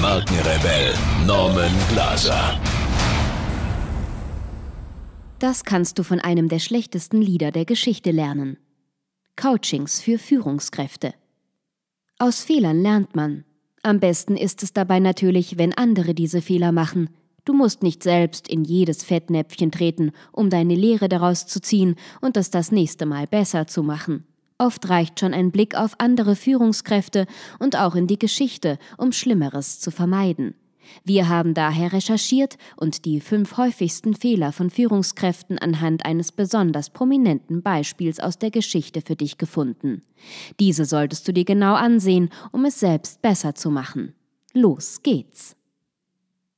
Markenrebell Norman Glaser. Das kannst du von einem der schlechtesten Lieder der Geschichte lernen. Coachings für Führungskräfte. Aus Fehlern lernt man. Am besten ist es dabei natürlich, wenn andere diese Fehler machen. Du musst nicht selbst in jedes Fettnäpfchen treten, um deine Lehre daraus zu ziehen und es das nächste Mal besser zu machen. Oft reicht schon ein Blick auf andere Führungskräfte und auch in die Geschichte, um Schlimmeres zu vermeiden. Wir haben daher recherchiert und die fünf häufigsten Fehler von Führungskräften anhand eines besonders prominenten Beispiels aus der Geschichte für dich gefunden. Diese solltest du dir genau ansehen, um es selbst besser zu machen. Los geht's.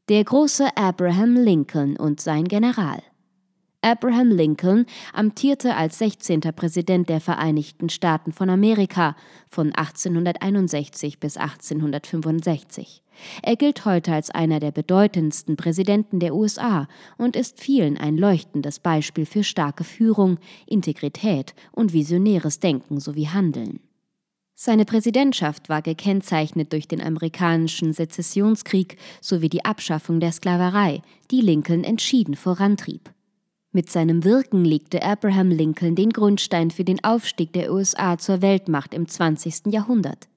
Der große Abraham Lincoln und sein General. Abraham Lincoln amtierte als 16. Präsident der Vereinigten Staaten von Amerika von 1861 bis 1865. Er gilt heute als einer der bedeutendsten Präsidenten der USA und ist vielen ein leuchtendes Beispiel für starke Führung, Integrität und visionäres Denken sowie Handeln. Seine Präsidentschaft war gekennzeichnet durch den amerikanischen Sezessionskrieg sowie die Abschaffung der Sklaverei, die Lincoln entschieden vorantrieb. Mit seinem Wirken legte Abraham Lincoln den Grundstein für den Aufstieg der USA zur Weltmacht im 20. Jahrhundert.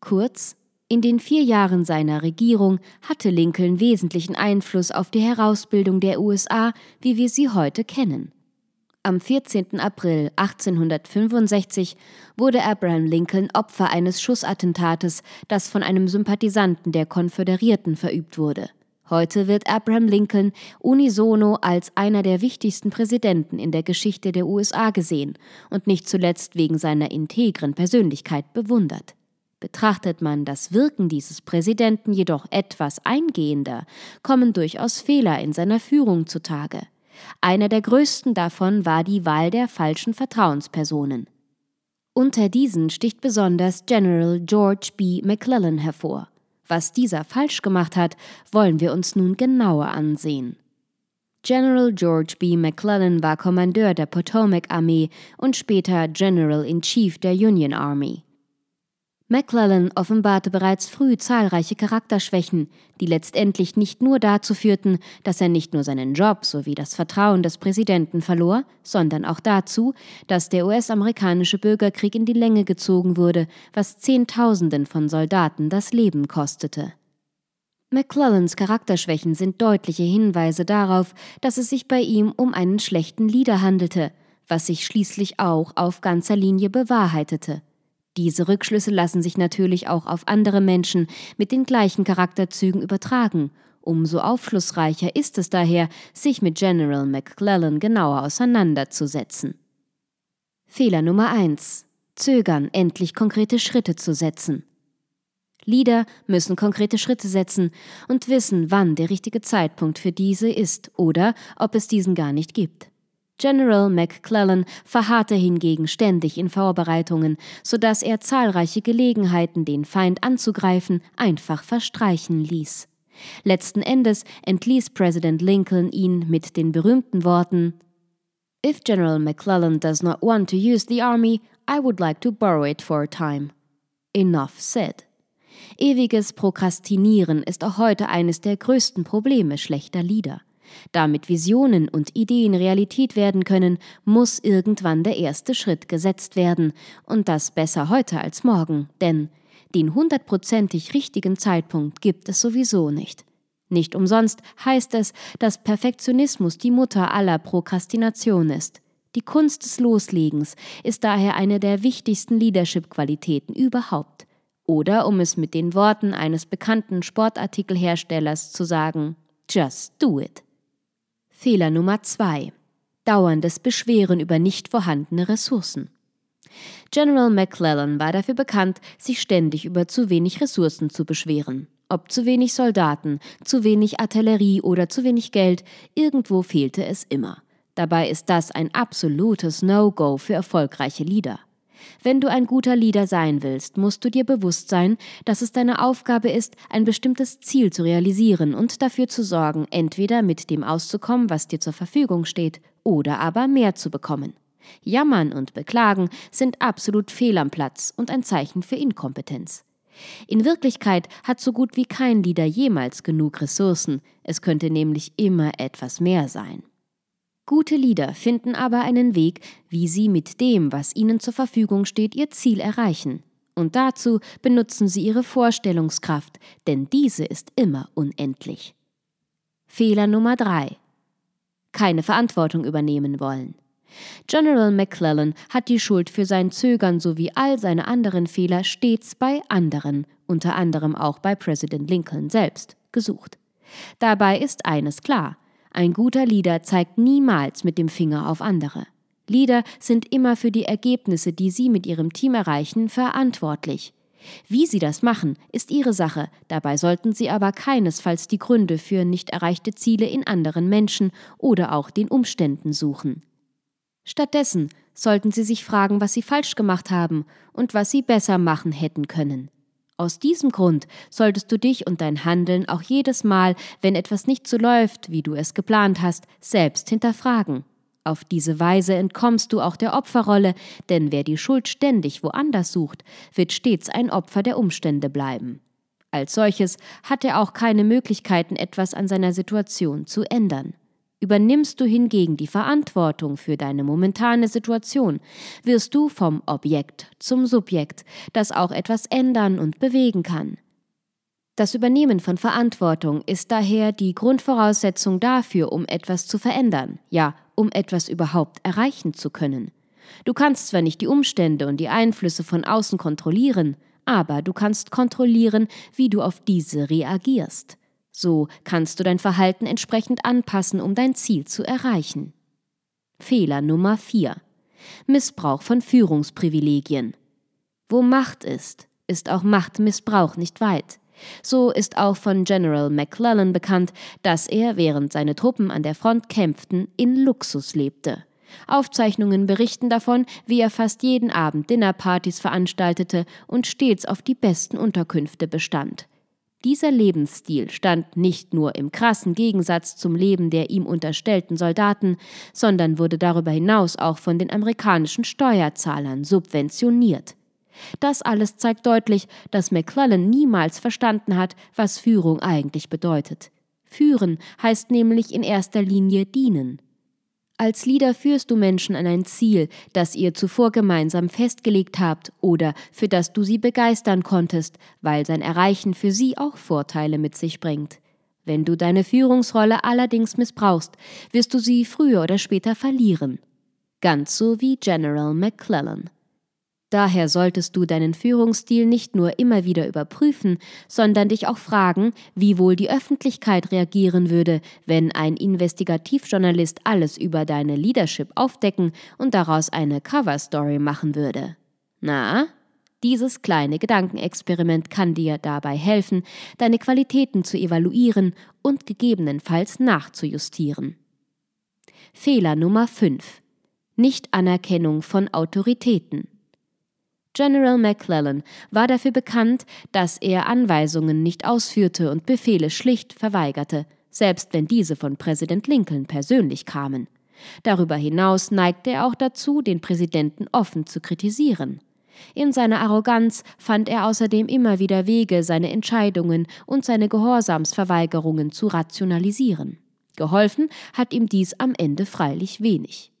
Kurz, in den vier Jahren seiner Regierung hatte Lincoln wesentlichen Einfluss auf die Herausbildung der USA, wie wir sie heute kennen. Am 14. April 1865 wurde Abraham Lincoln Opfer eines Schussattentates, das von einem Sympathisanten der Konföderierten verübt wurde. Heute wird Abraham Lincoln unisono als einer der wichtigsten Präsidenten in der Geschichte der USA gesehen und nicht zuletzt wegen seiner integren Persönlichkeit bewundert. Betrachtet man das Wirken dieses Präsidenten jedoch etwas eingehender, kommen durchaus Fehler in seiner Führung zutage. Einer der größten davon war die Wahl der falschen Vertrauenspersonen. Unter diesen sticht besonders General George B. McClellan hervor. Was dieser falsch gemacht hat, wollen wir uns nun genauer ansehen. General George B. McClellan war Kommandeur der Potomac-Armee und später General in Chief der Union Army. McClellan offenbarte bereits früh zahlreiche Charakterschwächen, die letztendlich nicht nur dazu führten, dass er nicht nur seinen Job sowie das Vertrauen des Präsidenten verlor, sondern auch dazu, dass der US-amerikanische Bürgerkrieg in die Länge gezogen wurde, was Zehntausenden von Soldaten das Leben kostete. McClellans Charakterschwächen sind deutliche Hinweise darauf, dass es sich bei ihm um einen schlechten Leader handelte, was sich schließlich auch auf ganzer Linie bewahrheitete. Diese Rückschlüsse lassen sich natürlich auch auf andere Menschen mit den gleichen Charakterzügen übertragen. Umso aufschlussreicher ist es daher, sich mit General McClellan genauer auseinanderzusetzen. Fehler Nummer 1. Zögern, endlich konkrete Schritte zu setzen. Leader müssen konkrete Schritte setzen und wissen, wann der richtige Zeitpunkt für diese ist oder ob es diesen gar nicht gibt. General McClellan verharrte hingegen ständig in Vorbereitungen, so dass er zahlreiche Gelegenheiten, den Feind anzugreifen, einfach verstreichen ließ. Letzten Endes entließ Präsident Lincoln ihn mit den berühmten Worten If General McClellan does not want to use the army, I would like to borrow it for a time. Enough said. Ewiges Prokrastinieren ist auch heute eines der größten Probleme schlechter Lieder. Damit Visionen und Ideen Realität werden können, muss irgendwann der erste Schritt gesetzt werden, und das besser heute als morgen, denn den hundertprozentig richtigen Zeitpunkt gibt es sowieso nicht. Nicht umsonst heißt es, dass Perfektionismus die Mutter aller Prokrastination ist. Die Kunst des Loslegens ist daher eine der wichtigsten Leadership-Qualitäten überhaupt. Oder um es mit den Worten eines bekannten Sportartikelherstellers zu sagen, just do it. Fehler Nummer zwei: Dauerndes Beschweren über nicht vorhandene Ressourcen. General McClellan war dafür bekannt, sich ständig über zu wenig Ressourcen zu beschweren. Ob zu wenig Soldaten, zu wenig Artillerie oder zu wenig Geld, irgendwo fehlte es immer. Dabei ist das ein absolutes No-Go für erfolgreiche Leader. Wenn du ein guter Leader sein willst, musst du dir bewusst sein, dass es deine Aufgabe ist, ein bestimmtes Ziel zu realisieren und dafür zu sorgen, entweder mit dem auszukommen, was dir zur Verfügung steht, oder aber mehr zu bekommen. Jammern und Beklagen sind absolut fehl am Platz und ein Zeichen für Inkompetenz. In Wirklichkeit hat so gut wie kein Leader jemals genug Ressourcen, es könnte nämlich immer etwas mehr sein. Gute Leader finden aber einen Weg, wie sie mit dem, was ihnen zur Verfügung steht, ihr Ziel erreichen. Und dazu benutzen sie ihre Vorstellungskraft, denn diese ist immer unendlich. Fehler Nummer drei: Keine Verantwortung übernehmen wollen. General McClellan hat die Schuld für sein Zögern sowie all seine anderen Fehler stets bei anderen, unter anderem auch bei Präsident Lincoln selbst, gesucht. Dabei ist eines klar: Ein guter Leader zeigt niemals mit dem Finger auf andere. Leader sind immer für die Ergebnisse, die sie mit ihrem Team erreichen, verantwortlich. Wie sie das machen, ist ihre Sache, dabei sollten sie aber keinesfalls die Gründe für nicht erreichte Ziele in anderen Menschen oder auch den Umständen suchen. Stattdessen sollten Sie sich fragen, was Sie falsch gemacht haben und was Sie besser machen hätten können. Aus diesem Grund solltest du dich und dein Handeln auch jedes Mal, wenn etwas nicht so läuft, wie du es geplant hast, selbst hinterfragen. Auf diese Weise entkommst du auch der Opferrolle, denn wer die Schuld ständig woanders sucht, wird stets ein Opfer der Umstände bleiben. Als solches hat er auch keine Möglichkeiten, etwas an seiner Situation zu ändern. Übernimmst du hingegen die Verantwortung für deine momentane Situation, wirst du vom Objekt zum Subjekt, das auch etwas ändern und bewegen kann. Das Übernehmen von Verantwortung ist daher die Grundvoraussetzung dafür, um etwas zu verändern, ja, um etwas überhaupt erreichen zu können. Du kannst zwar nicht die Umstände und die Einflüsse von außen kontrollieren, aber du kannst kontrollieren, wie du auf diese reagierst. So kannst du dein Verhalten entsprechend anpassen, um dein Ziel zu erreichen. Fehler Nummer 4. Missbrauch von Führungsprivilegien. Wo Macht ist, ist auch Machtmissbrauch nicht weit. So ist auch von General McClellan bekannt, dass er, während seine Truppen an der Front kämpften, in Luxus lebte. Aufzeichnungen berichten davon, wie er fast jeden Abend Dinnerpartys veranstaltete und stets auf die besten Unterkünfte bestand. Dieser Lebensstil stand nicht nur im krassen Gegensatz zum Leben der ihm unterstellten Soldaten, sondern wurde darüber hinaus auch von den amerikanischen Steuerzahlern subventioniert. Das alles zeigt deutlich, dass McClellan niemals verstanden hat, was Führung eigentlich bedeutet. Führen heißt nämlich in erster Linie dienen. Als Leader führst du Menschen an ein Ziel, das ihr zuvor gemeinsam festgelegt habt oder für das du sie begeistern konntest, weil sein Erreichen für sie auch Vorteile mit sich bringt. Wenn du deine Führungsrolle allerdings missbrauchst, wirst du sie früher oder später verlieren. Ganz so wie General McClellan. Daher solltest du deinen Führungsstil nicht nur immer wieder überprüfen, sondern dich auch fragen, wie wohl die Öffentlichkeit reagieren würde, wenn ein Investigativjournalist alles über deine Leadership aufdecken und daraus eine Coverstory machen würde. Na, dieses kleine Gedankenexperiment kann dir dabei helfen, deine Qualitäten zu evaluieren und gegebenenfalls nachzujustieren. Fehler Nummer 5. Nichtanerkennung von Autoritäten. General McClellan war dafür bekannt, dass er Anweisungen nicht ausführte und Befehle schlicht verweigerte, selbst wenn diese von Präsident Lincoln persönlich kamen. Darüber hinaus neigte er auch dazu, den Präsidenten offen zu kritisieren. In seiner Arroganz fand er außerdem immer wieder Wege, seine Entscheidungen und seine Gehorsamsverweigerungen zu rationalisieren. Geholfen hat ihm dies am Ende freilich wenig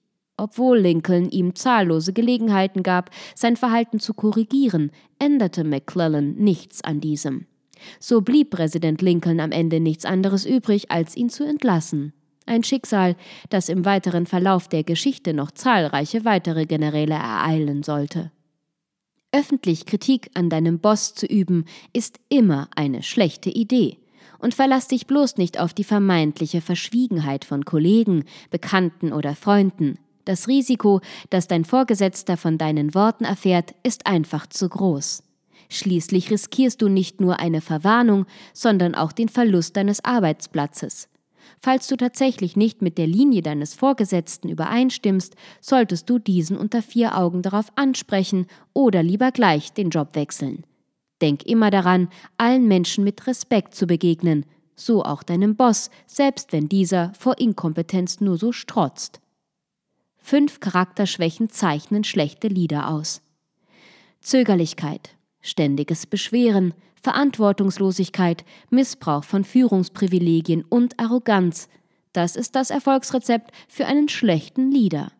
obwohl Lincoln ihm zahllose Gelegenheiten gab, sein Verhalten zu korrigieren, änderte McClellan nichts an diesem. So blieb Präsident Lincoln am Ende nichts anderes übrig, als ihn zu entlassen. Ein Schicksal, das im weiteren Verlauf der Geschichte noch zahlreiche weitere Generäle ereilen sollte. Öffentlich Kritik an deinem Boss zu üben, ist immer eine schlechte Idee. Und verlass dich bloß nicht auf die vermeintliche Verschwiegenheit von Kollegen, Bekannten oder Freunden. Das Risiko, dass dein Vorgesetzter von deinen Worten erfährt, ist einfach zu groß. Schließlich riskierst du nicht nur eine Verwarnung, sondern auch den Verlust deines Arbeitsplatzes. Falls du tatsächlich nicht mit der Linie deines Vorgesetzten übereinstimmst, solltest du diesen unter vier Augen darauf ansprechen oder lieber gleich den Job wechseln. Denk immer daran, allen Menschen mit Respekt zu begegnen, so auch deinem Boss, selbst wenn dieser vor Inkompetenz nur so strotzt. Fünf Charakterschwächen zeichnen schlechte Lieder aus. Zögerlichkeit, ständiges Beschweren, Verantwortungslosigkeit, Missbrauch von Führungsprivilegien und Arroganz. Das ist das Erfolgsrezept für einen schlechten Leader.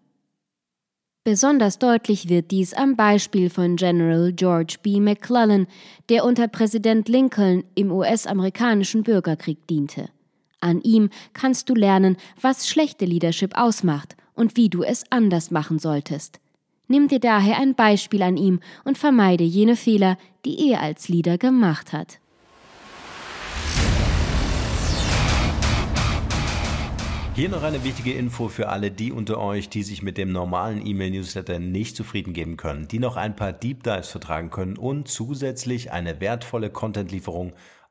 Besonders deutlich wird dies am Beispiel von General George B. McClellan, der unter Präsident Lincoln im US-amerikanischen Bürgerkrieg diente. An ihm kannst du lernen, was schlechte Leadership ausmacht und wie du es anders machen solltest. Nimm dir daher ein Beispiel an ihm und vermeide jene Fehler, die er als Leader gemacht hat. Hier noch eine wichtige Info für alle die unter euch, die sich mit dem normalen E-Mail-Newsletter nicht zufrieden geben können, die noch ein paar Deep Dives vertragen können und zusätzlich eine wertvolle Content-Lieferung